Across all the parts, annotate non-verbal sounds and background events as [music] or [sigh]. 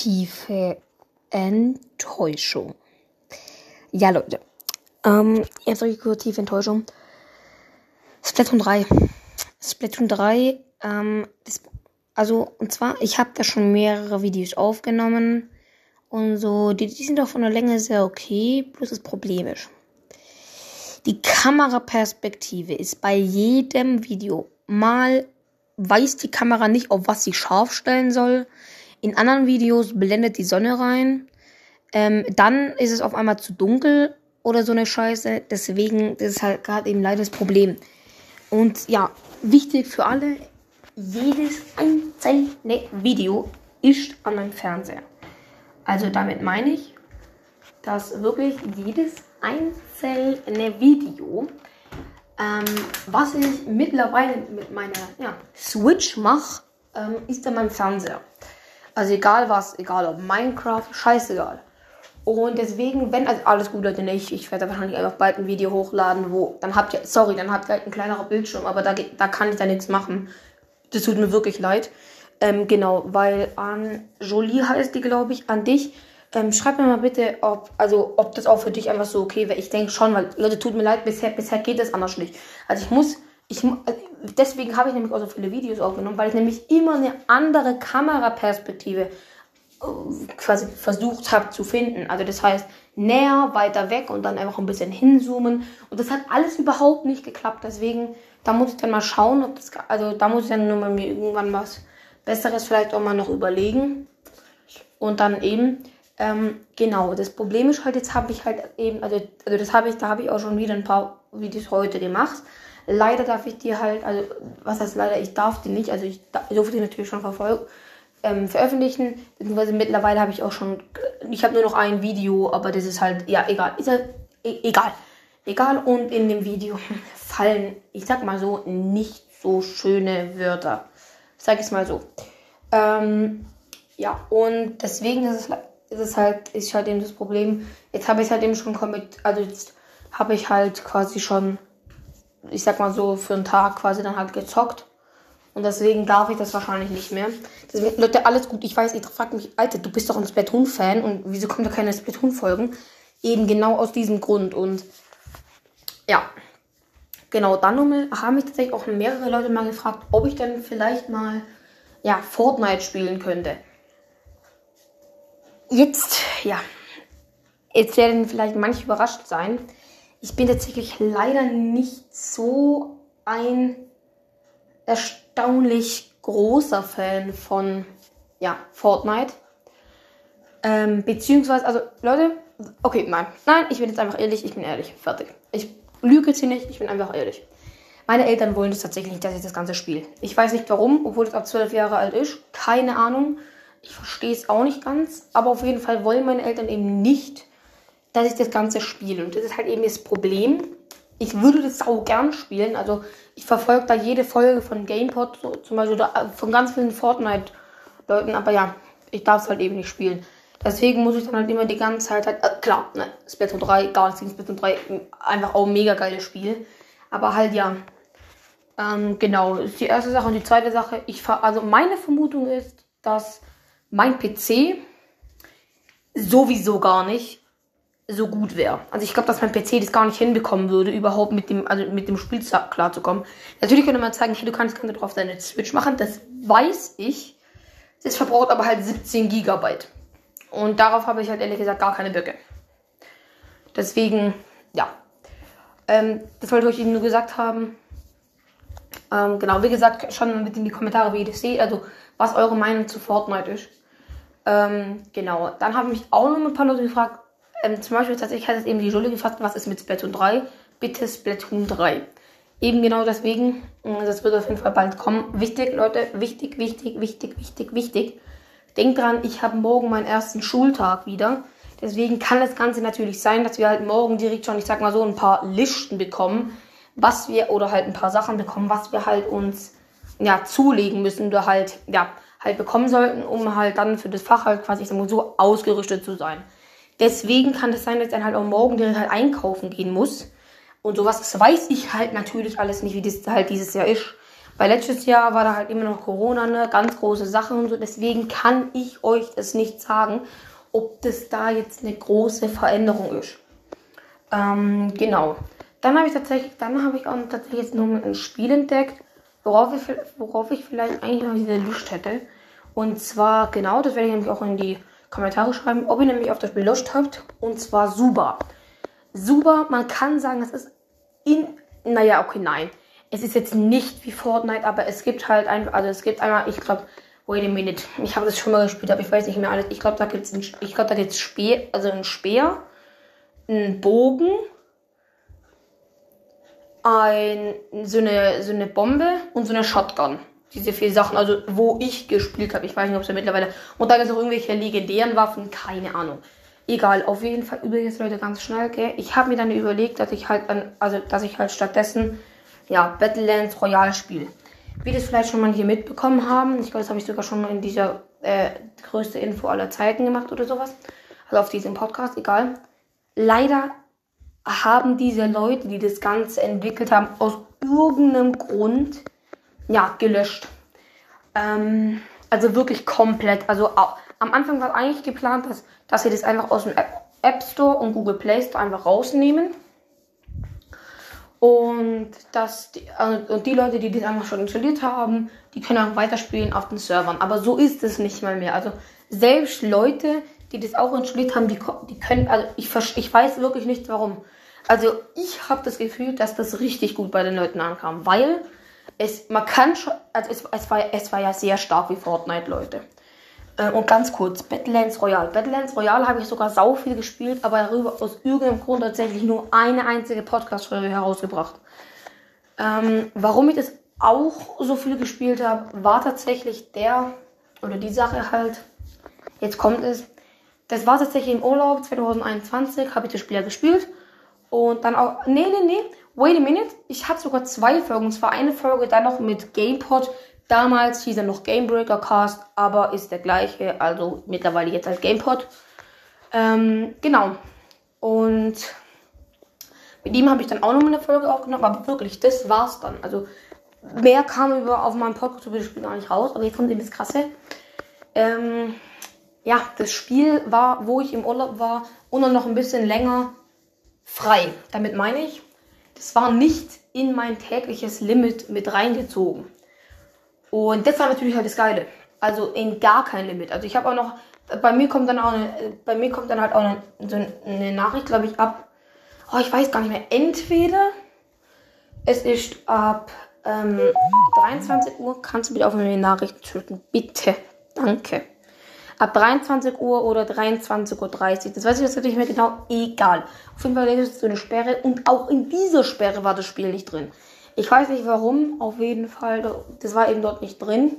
tiefe Enttäuschung. Ja, Leute. Ähm, jetzt euch kurz tiefe Enttäuschung. Splatoon 3. Splatoon 3, ähm, das, also, und zwar, ich habe da schon mehrere Videos aufgenommen. Und so, die, die sind doch von der Länge sehr okay. Bloß das Problem ist. Die Kameraperspektive ist bei jedem Video mal weiß die Kamera nicht, auf was sie scharf stellen soll. In anderen Videos blendet die Sonne rein. Ähm, dann ist es auf einmal zu dunkel oder so eine Scheiße. Deswegen das ist halt gerade eben leider das Problem. Und ja, wichtig für alle, jedes einzelne Video ist an meinem Fernseher. Also damit meine ich, dass wirklich jedes einzelne Video ähm, was ich mittlerweile mit meiner ja, Switch mache, ähm, ist an meinem Fernseher. Also egal was, egal ob Minecraft, scheißegal. Und deswegen, wenn, also alles gut, Leute, nicht. Ich werde wahrscheinlich einfach bald ein Video hochladen, wo, dann habt ihr, sorry, dann habt ihr halt ein kleinerer Bildschirm, aber da, da kann ich da nichts machen. Das tut mir wirklich leid. Ähm, genau, weil an Jolie heißt die, glaube ich, an dich ähm, schreib mir mal bitte, ob, also, ob das auch für dich einfach so okay wäre. Ich denke schon, weil, Leute, tut mir leid, bisher, bisher geht das anders nicht. Also ich muss, ich, äh, deswegen habe ich nämlich auch so viele Videos aufgenommen, weil ich nämlich immer eine andere Kameraperspektive äh, quasi versucht habe zu finden. Also das heißt, näher, weiter weg und dann einfach ein bisschen hinzoomen. Und das hat alles überhaupt nicht geklappt. Deswegen, da muss ich dann mal schauen, ob das, also da muss ich dann nur mal mir irgendwann was Besseres vielleicht auch mal noch überlegen. Und dann eben, ähm, genau, das Problem ist halt, jetzt habe ich halt eben, also, also das habe ich, da habe ich auch schon wieder ein paar Videos heute gemacht. Leider darf ich dir halt, also was heißt leider, ich darf die nicht, also ich durfte die natürlich schon verfolgen, ähm, veröffentlichen, beziehungsweise mittlerweile habe ich auch schon, ich habe nur noch ein Video, aber das ist halt, ja, egal, ist halt, e egal, egal und in dem Video [laughs] fallen, ich sag mal so, nicht so schöne Wörter, sag ich mal so. Ähm, ja, und deswegen ist es ist es halt, ist halt eben das Problem. Jetzt habe ich halt eben schon also jetzt habe ich halt quasi schon, ich sag mal so, für einen Tag quasi dann halt gezockt. Und deswegen darf ich das wahrscheinlich nicht mehr. Deswegen, Leute, alles gut. Ich weiß, ich frage mich, Alter, du bist doch ein Splatoon-Fan und wieso kommt da keine Splatoon-Folgen? Eben genau aus diesem Grund. Und ja, genau, dann haben mich tatsächlich auch mehrere Leute mal gefragt, ob ich denn vielleicht mal ja, Fortnite spielen könnte. Jetzt, ja, jetzt werden vielleicht manche überrascht sein. Ich bin tatsächlich leider nicht so ein erstaunlich großer Fan von, ja, Fortnite. Ähm, beziehungsweise, also, Leute, okay, nein, nein, ich bin jetzt einfach ehrlich, ich bin ehrlich, fertig. Ich lüge jetzt hier nicht, ich bin einfach ehrlich. Meine Eltern wollen das tatsächlich nicht, dass ich das Ganze spiele. Ich weiß nicht warum, obwohl es ab 12 Jahre alt ist. Keine Ahnung. Ich verstehe es auch nicht ganz, aber auf jeden Fall wollen meine Eltern eben nicht, dass ich das Ganze spiele. Und das ist halt eben das Problem. Ich würde das auch gern spielen. Also ich verfolge da jede Folge von GamePod, so, zum Beispiel da, von ganz vielen Fortnite-Leuten, aber ja, ich darf es halt eben nicht spielen. Deswegen muss ich dann halt immer die ganze Zeit halt, äh, klar, ne, Splatoon 3, gar nichts gegen Splatoon 3, einfach auch ein mega geiles Spiel. Aber halt ja, ähm, genau, ist die erste Sache. Und die zweite Sache, ich also meine Vermutung ist, dass mein PC sowieso gar nicht so gut wäre. Also ich glaube, dass mein PC das gar nicht hinbekommen würde, überhaupt mit dem, also mit dem Spiel klarzukommen. Natürlich könnte man sagen, hey, du kannst Ganze drauf deine Switch machen, das weiß ich. Das verbraucht aber halt 17 Gigabyte. Und darauf habe ich halt ehrlich gesagt gar keine Böcke. Deswegen, ja. Ähm, das wollte ich Ihnen nur gesagt haben. Ähm, genau, wie gesagt, schon mit in die Kommentare, wie ihr das seht, also was eure Meinung zu Fortnite ist. Ähm, genau. Dann haben mich auch noch ein paar Leute gefragt. Ähm, zum Beispiel tatsächlich hat es eben die Julie gefragt, was ist mit Splatoon 3? Bitte Splatoon 3. Eben genau deswegen. Mm, das wird auf jeden Fall bald kommen. Wichtig, Leute. Wichtig, wichtig, wichtig, wichtig, wichtig. Denkt dran, ich habe morgen meinen ersten Schultag wieder. Deswegen kann das Ganze natürlich sein, dass wir halt morgen direkt schon, ich sag mal so, ein paar Listen bekommen, was wir, oder halt ein paar Sachen bekommen, was wir halt uns, ja, zulegen müssen oder halt, ja, halt bekommen sollten, um halt dann für das Fach halt quasi so ausgerüstet zu sein. Deswegen kann es sein, dass er halt auch morgen direkt halt einkaufen gehen muss. Und sowas, das weiß ich halt natürlich alles nicht, wie das halt dieses Jahr ist. Weil letztes Jahr war da halt immer noch Corona, eine ganz große Sache und so. Deswegen kann ich euch das nicht sagen, ob das da jetzt eine große Veränderung ist. Ähm, genau. Dann habe ich tatsächlich, dann habe ich auch tatsächlich jetzt nur ein Spiel entdeckt, worauf ich, worauf ich vielleicht eigentlich noch diese Lust hätte. Und zwar, genau, das werde ich nämlich auch in die Kommentare schreiben, ob ihr nämlich auf das Spiel Lust habt. Und zwar Suba. Suba, man kann sagen, es ist in, naja, okay, nein. Es ist jetzt nicht wie Fortnite, aber es gibt halt einfach, also es gibt einmal, ich glaube, wait a minute, ich habe das schon mal gespielt, aber ich weiß nicht mehr alles. Ich glaube, da gibt es ich glaube, da gibt's Speer, also ein Speer, ein Bogen, ein, so eine, so eine Bombe und so eine Shotgun. Diese vier Sachen, also wo ich gespielt habe. Ich weiß nicht, ob es ja mittlerweile. Und dann ist auch irgendwelche legendären Waffen, keine Ahnung. Egal, auf jeden Fall übrigens, Leute, ganz schnell, gell? Ich habe mir dann überlegt, dass ich halt dann, also dass ich halt stattdessen ja, Battlelands Royale spiele. Wie das vielleicht schon mal hier mitbekommen haben, ich glaube, das habe ich sogar schon mal in dieser äh, größte Info aller Zeiten gemacht oder sowas. Also auf diesem Podcast, egal. Leider haben diese Leute, die das Ganze entwickelt haben, aus irgendeinem Grund ja gelöscht. Ähm, also wirklich komplett. Also am Anfang war eigentlich geplant, dass, dass sie das einfach aus dem App, Store und Google Play Store einfach rausnehmen. Und, dass die, äh, und die Leute, die das einfach schon installiert haben, die können auch weiterspielen auf den Servern. Aber so ist es nicht mal mehr. Also selbst Leute, die das auch installiert haben, die, die können, also ich, ich weiß wirklich nicht warum. Also ich habe das Gefühl, dass das richtig gut bei den Leuten ankam, weil es, man kann schon, also es, es, war, es war ja sehr stark wie Fortnite, Leute. Äh, und ganz kurz, Battlelands Royale. Battlelands Royale habe ich sogar sau viel gespielt, aber darüber aus irgendeinem Grund tatsächlich nur eine einzige Podcast-Folge herausgebracht. Ähm, warum ich das auch so viel gespielt habe, war tatsächlich der, oder die Sache halt, jetzt kommt es, das war tatsächlich im Urlaub 2021, habe ich das Spiel ja gespielt. Und dann auch, nee, nee, nee, wait a minute, ich habe sogar zwei Folgen. Und zwar eine Folge dann noch mit GamePod, Damals hieß er noch Gamebreaker Cast, aber ist der gleiche, also mittlerweile jetzt als GamePod. Ähm, genau. Und mit ihm habe ich dann auch noch eine Folge aufgenommen, aber wirklich, das war's dann. Also mehr kam über auf meinem Podcast über das Spiel gar nicht raus, aber jetzt kommt eben das Krasse. Ähm, ja, das Spiel war, wo ich im Urlaub war, und dann noch ein bisschen länger frei. Damit meine ich, das war nicht in mein tägliches Limit mit reingezogen. Und das war natürlich halt das Geile. Also in gar kein Limit. Also ich habe auch noch, bei mir kommt dann auch eine, bei mir kommt dann halt auch eine, so eine Nachricht, glaube ich, ab, oh, ich weiß gar nicht mehr, entweder es ist ab ähm, 23 Uhr, kannst du bitte auf meine Nachrichten schütten, bitte, danke. Ab 23 Uhr oder 23.30 Uhr, das weiß ich jetzt nicht mehr genau, egal. Auf jeden Fall ist es so eine Sperre und auch in dieser Sperre war das Spiel nicht drin. Ich weiß nicht warum, auf jeden Fall. Das war eben dort nicht drin.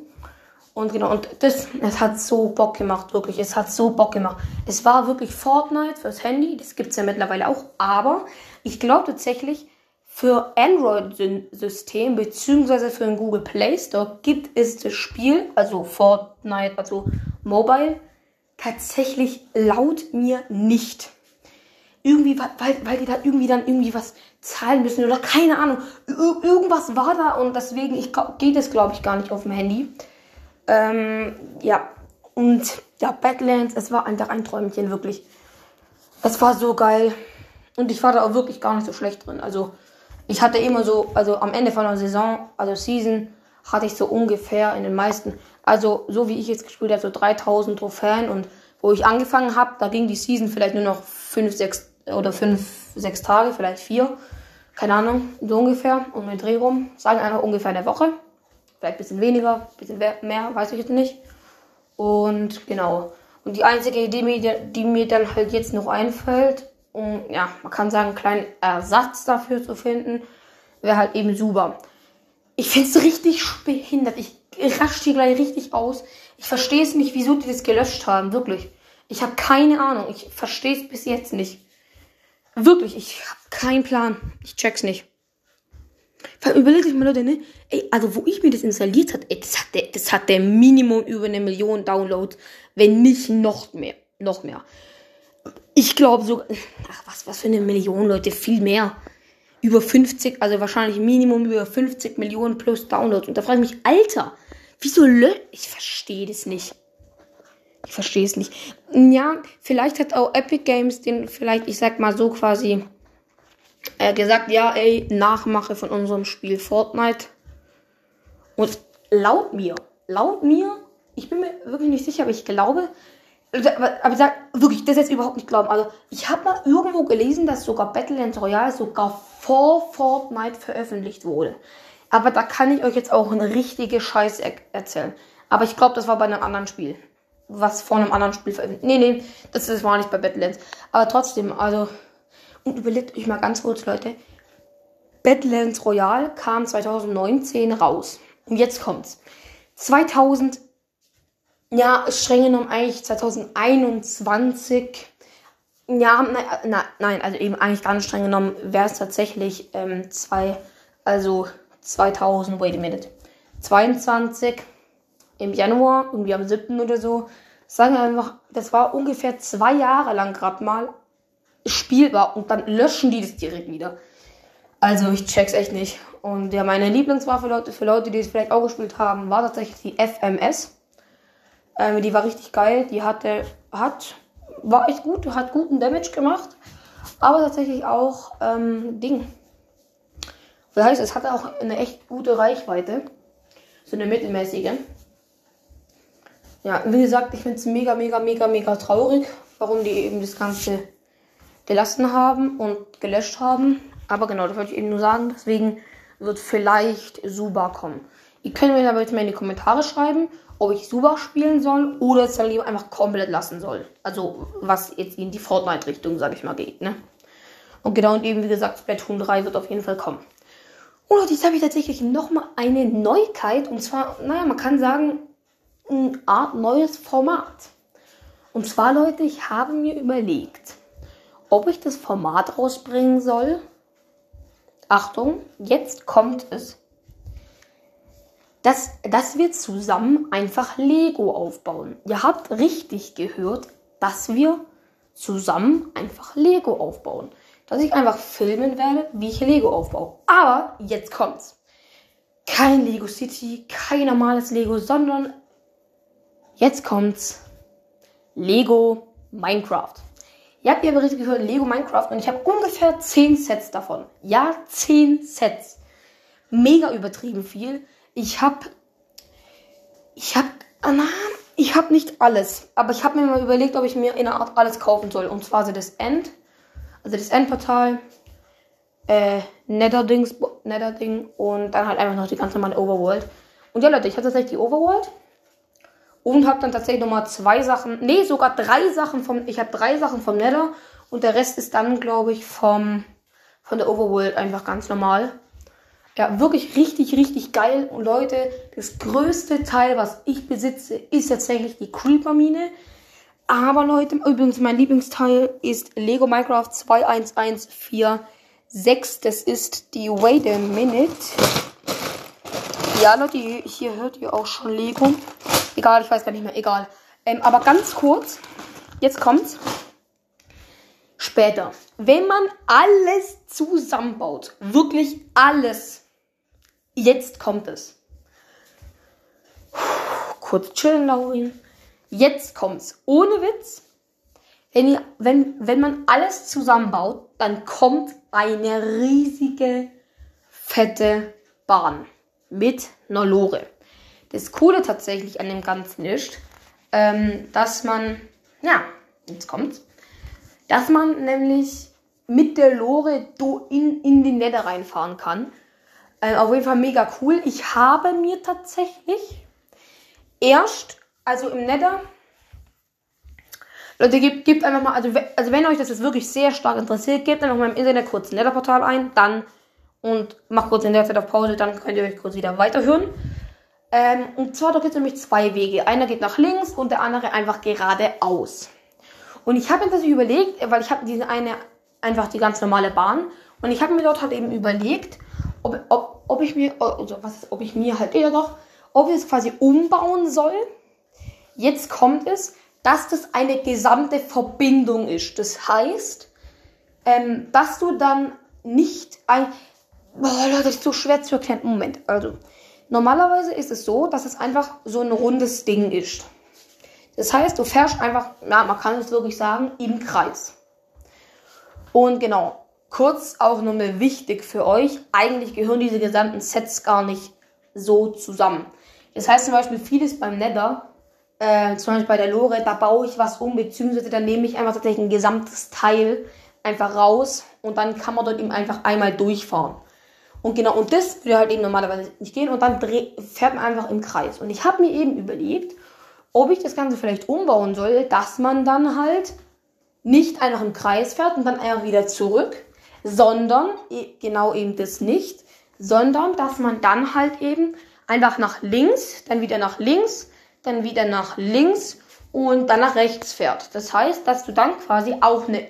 Und genau, und das, es hat so Bock gemacht, wirklich. Es hat so Bock gemacht. Es war wirklich Fortnite fürs Handy, das gibt es ja mittlerweile auch. Aber ich glaube tatsächlich, für Android-System beziehungsweise für den Google Play Store gibt es das Spiel, also Fortnite, also Mobile, tatsächlich laut mir nicht irgendwie, weil, weil die da irgendwie dann irgendwie was zahlen müssen oder keine Ahnung. Ir irgendwas war da und deswegen ich, geht es, glaube ich, gar nicht auf dem Handy. Ähm, ja, und ja, Badlands, es war einfach ein Träumchen, wirklich. Es war so geil. Und ich war da auch wirklich gar nicht so schlecht drin. Also, ich hatte immer so, also am Ende von der Saison, also Season, hatte ich so ungefähr in den meisten, also so wie ich jetzt gespielt habe, so 3000 Trophäen und wo ich angefangen habe, da ging die Season vielleicht nur noch 5, 6 oder fünf, sechs Tage, vielleicht vier. Keine Ahnung, so ungefähr, um den Dreh rum. Sagen einfach ungefähr eine Woche. Vielleicht ein bisschen weniger, ein bisschen mehr, weiß ich jetzt nicht. Und genau. Und die einzige Idee, die mir dann halt jetzt noch einfällt, um, ja, man kann sagen, einen kleinen Ersatz dafür zu finden, wäre halt eben super. Ich finde es richtig behindert. Ich rasch hier gleich richtig aus. Ich verstehe es nicht, wieso die das gelöscht haben, wirklich. Ich habe keine Ahnung. Ich verstehe es bis jetzt nicht. Wirklich, ich habe keinen Plan. Ich check's nicht. Überlegt euch mal, Leute, ne? Ey, also wo ich mir das installiert hat, ey, das hat der, das hat der Minimum über eine Million Downloads, wenn nicht noch mehr, noch mehr. Ich glaube sogar, ach was, was für eine Million, Leute, viel mehr. Über 50, also wahrscheinlich Minimum über 50 Millionen plus Downloads. Und da frage ich mich, Alter, wieso lö... Ich verstehe das nicht. Ich verstehe es nicht. Ja, vielleicht hat auch Epic Games den, vielleicht, ich sag mal so quasi, äh, gesagt, ja, ey, Nachmache von unserem Spiel Fortnite. Und laut mir, laut mir, ich bin mir wirklich nicht sicher, aber ich glaube, aber, sag, wirklich, das jetzt überhaupt nicht glauben. Also, ich habe mal irgendwo gelesen, dass sogar Battlelands Royale sogar vor Fortnite veröffentlicht wurde. Aber da kann ich euch jetzt auch eine richtige Scheiße er erzählen. Aber ich glaube, das war bei einem anderen Spiel. Was vor einem anderen Spiel veröffentlicht. Nee, nee, das, das war nicht bei Battlelands. Aber trotzdem, also. Und überlegt euch mal ganz kurz, Leute. Battlelands Royale kam 2019 raus. Und jetzt kommt's. 2000 ja, streng genommen eigentlich 2021. Ja, nein, na, nein, also eben eigentlich gar nicht streng genommen wäre es tatsächlich ähm, zwei, also 2000, wait a minute, 22 im Januar, irgendwie am 7. oder so. Sagen wir einfach, das war ungefähr zwei Jahre lang gerade mal spielbar und dann löschen die das direkt wieder. Also ich check's echt nicht. Und ja, meine Lieblingswaffe, Leute, für Leute, die es vielleicht auch gespielt haben, war tatsächlich die FMS. Ähm, die war richtig geil. Die hatte, hat, war echt gut, hat guten Damage gemacht. Aber tatsächlich auch ähm, Ding. Das heißt, es hatte auch eine echt gute Reichweite. So eine mittelmäßige. Ja, wie gesagt, ich finde es mega, mega, mega, mega traurig, warum die eben das Ganze gelassen haben und gelöscht haben. Aber genau, das wollte ich eben nur sagen. Deswegen wird vielleicht Suba kommen. Ihr könnt mir aber jetzt mal in die Kommentare schreiben, ob ich Suba spielen soll oder es dann lieber einfach komplett lassen soll. Also was jetzt in die Fortnite-Richtung, sag ich mal, geht, ne? Und genau, und eben wie gesagt, Splatoon 3 wird auf jeden Fall kommen. Und jetzt habe ich tatsächlich nochmal eine Neuigkeit. Und zwar, naja, man kann sagen, eine Art neues Format. Und zwar, Leute, ich habe mir überlegt, ob ich das Format rausbringen soll. Achtung, jetzt kommt es dass, dass wir zusammen einfach Lego aufbauen. Ihr habt richtig gehört, dass wir zusammen einfach Lego aufbauen. Dass ich einfach filmen werde, wie ich Lego aufbaue. Aber jetzt kommt's. Kein Lego City, kein normales Lego, sondern jetzt kommt's. Lego Minecraft. Ihr habt ja richtig gehört, Lego Minecraft und ich habe ungefähr 10 Sets davon. Ja, 10 Sets. Mega übertrieben viel. Ich habe ich habe ah, ich habe nicht alles, aber ich habe mir mal überlegt, ob ich mir in einer Art alles kaufen soll und zwar so das End, also das Endportal äh, Netherdings, Netherding und dann halt einfach noch die ganz normale Overworld. Und ja, Leute, ich habe tatsächlich die Overworld und habe dann tatsächlich nochmal zwei Sachen, nee, sogar drei Sachen vom, ich habe drei Sachen vom Nether und der Rest ist dann, glaube ich, vom, von der Overworld einfach ganz normal. Ja, wirklich richtig, richtig geil. Und Leute, das größte Teil, was ich besitze, ist tatsächlich die Creeper-Mine. Aber Leute, übrigens mein Lieblingsteil ist Lego Minecraft 21146. Das ist die Wait a Minute. Ja, Leute, hier hört ihr auch schon Lego. Egal, ich weiß gar nicht mehr, egal. Ähm, aber ganz kurz, jetzt kommt's. Später, wenn man alles zusammenbaut, wirklich alles, Jetzt kommt es. Kurz chillen, Laurin. Jetzt kommt's. Ohne Witz. Wenn, ihr, wenn, wenn man alles zusammenbaut, dann kommt eine riesige, fette Bahn mit einer Lore. Das Coole tatsächlich an dem Ganzen ist, ähm, dass man, ja, jetzt kommt's, dass man nämlich mit der Lore in, in den Nether reinfahren kann. Ähm, auf jeden Fall mega cool. Ich habe mir tatsächlich erst, also im Nether, Leute, gebt, gebt einfach mal, also, also wenn euch das jetzt wirklich sehr stark interessiert, gebt einfach mal im Internet kurz ein Nether-Portal ein, dann und macht kurz in der Zeit auf Pause, dann könnt ihr euch kurz wieder weiterhören. Ähm, und zwar, da gibt es nämlich zwei Wege. Einer geht nach links und der andere einfach geradeaus. Und ich habe mir das überlegt, weil ich habe diese eine einfach die ganz normale Bahn. Und ich habe mir dort halt eben überlegt, ob, ob, ob ich mir, also was, ob ich mir halt eher noch, ob ich es quasi umbauen soll. Jetzt kommt es, dass das eine gesamte Verbindung ist. Das heißt, ähm, dass du dann nicht ein. Boah, Leute, das ist so schwer zu erklären. Moment, also. Normalerweise ist es so, dass es einfach so ein rundes Ding ist. Das heißt, du fährst einfach, ja, man kann es wirklich sagen, im Kreis. Und genau, kurz auch nochmal wichtig für euch, eigentlich gehören diese gesamten Sets gar nicht so zusammen. Das heißt zum Beispiel vieles beim Nether, äh, zum Beispiel bei der Lore, da baue ich was um, beziehungsweise da nehme ich einfach tatsächlich ein gesamtes Teil einfach raus und dann kann man dort eben einfach einmal durchfahren. Und genau, und das würde halt eben normalerweise nicht gehen und dann fährt man einfach im Kreis. Und ich habe mir eben überlegt, ob ich das Ganze vielleicht umbauen soll, dass man dann halt nicht einfach im Kreis fährt und dann einfach wieder zurück, sondern e, genau eben das nicht, sondern dass man dann halt eben einfach nach links, dann wieder nach links, dann wieder nach links und dann nach rechts fährt. Das heißt, dass du dann quasi auch eine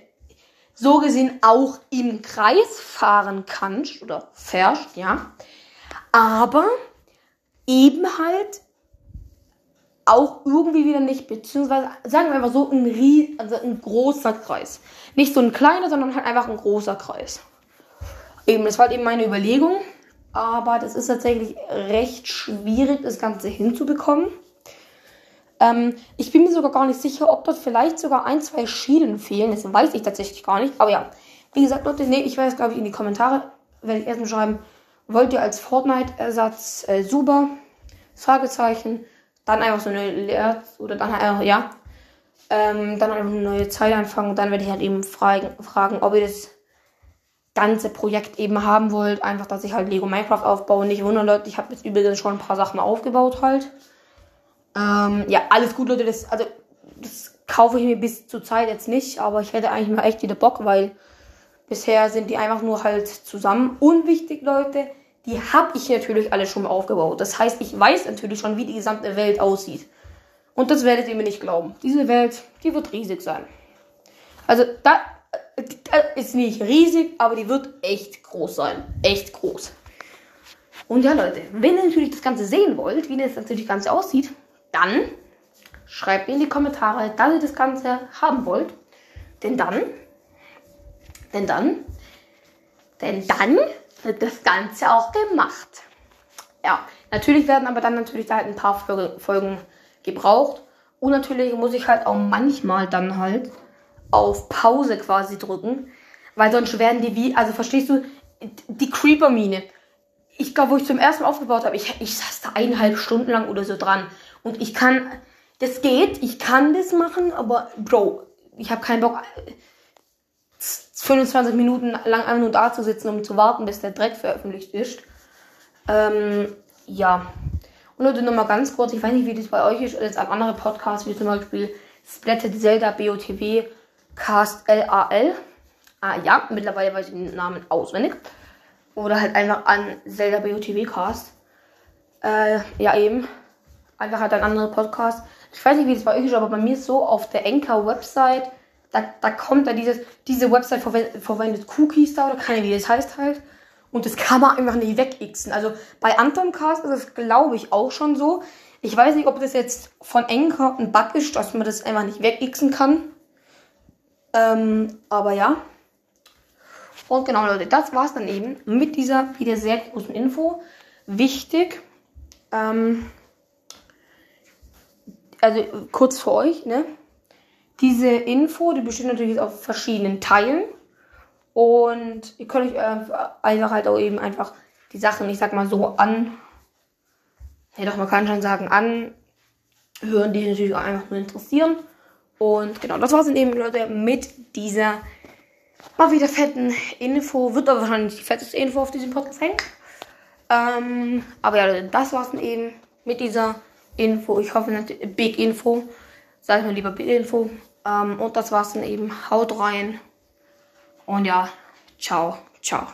so gesehen auch im Kreis fahren kannst oder fährst, ja. Aber eben halt auch irgendwie wieder nicht, beziehungsweise sagen wir einfach so ein, ries also ein großer Kreis. Nicht so ein kleiner, sondern halt einfach ein großer Kreis. Eben, das war halt eben meine Überlegung, aber das ist tatsächlich recht schwierig, das Ganze hinzubekommen. Ähm, ich bin mir sogar gar nicht sicher, ob dort vielleicht sogar ein, zwei Schienen fehlen. Das weiß ich tatsächlich gar nicht. Aber ja, wie gesagt, Leute, nee, ich weiß, glaube ich, in die Kommentare werde ich erstmal schreiben, wollt ihr als Fortnite-Ersatz äh, super? Fragezeichen dann einfach so eine Leer oder dann halt, ja, ähm, dann einfach eine neue Zeit anfangen und dann werde ich halt eben fragen, fragen, ob ihr das ganze Projekt eben haben wollt. Einfach, dass ich halt Lego Minecraft aufbaue. Nicht wundern, Leute, ich habe jetzt übrigens schon ein paar Sachen aufgebaut halt. Ähm, ja, alles gut, Leute. Das, also, das kaufe ich mir bis zur Zeit jetzt nicht, aber ich hätte eigentlich mal echt wieder Bock, weil bisher sind die einfach nur halt zusammen. Unwichtig, Leute, die habe ich natürlich alle schon mal aufgebaut. Das heißt, ich weiß natürlich schon, wie die gesamte Welt aussieht. Und das werdet ihr mir nicht glauben. Diese Welt, die wird riesig sein. Also, da, ist nicht riesig, aber die wird echt groß sein. Echt groß. Und ja, Leute, wenn ihr natürlich das Ganze sehen wollt, wie das natürlich Ganze aussieht, dann schreibt mir in die Kommentare, dass ihr das Ganze haben wollt. Denn dann, denn dann, denn dann wird das Ganze auch gemacht. Ja, natürlich werden aber dann natürlich da halt ein paar Folgen gebraucht. Und natürlich muss ich halt auch manchmal dann halt auf Pause quasi drücken. Weil sonst werden die wie, also verstehst du, die Creeper-Mine. Ich glaube, wo ich zum ersten Mal aufgebaut habe, ich, ich saß da eineinhalb Stunden lang oder so dran. Und ich kann, das geht, ich kann das machen, aber Bro, ich habe keinen Bock, 25 Minuten lang einfach nur da zu sitzen, um zu warten, bis der Dreck veröffentlicht ist. Ähm, ja. Und Leute, nochmal ganz kurz, ich weiß nicht, wie das bei euch ist, jetzt ein anderer Podcast, wie zum Beispiel Splatted Zelda BOTW Cast LAL. Ah ja, mittlerweile weiß ich den Namen auswendig. Oder halt einfach an Zelda BOTW Cast. Äh, ja eben. Einfach halt ein anderer Podcast. Ich weiß nicht, wie das bei euch ist, aber bei mir ist so auf der Anchor Website da, da kommt da dieses, diese Website verwendet, Cookies da oder keine, wie das heißt halt. Und das kann man einfach nicht wegixen. Also bei Antoncast ist es, glaube ich, auch schon so. Ich weiß nicht, ob das jetzt von Anchor ein Bug ist, dass man das einfach nicht wegixen kann. Ähm, aber ja. Und genau, Leute, das war's dann eben mit dieser wieder sehr großen Info. Wichtig, ähm, also kurz für euch, ne? Diese Info, die besteht natürlich auf verschiedenen Teilen. Und ihr könnt euch einfach halt auch eben einfach die Sachen, ich sag mal so, an. Ja, doch, man kann schon sagen, anhören, die natürlich auch einfach nur interessieren. Und genau, das war's dann eben, Leute, mit dieser mal wieder fetten Info. Wird aber wahrscheinlich die fetteste Info auf diesem Podcast sein. Ähm, aber ja, das war's dann eben mit dieser Info. Ich hoffe, Big Info. Sag ich mal lieber Big Info. Ähm, und das war's dann eben. Haut rein. Und ja, ciao, ciao.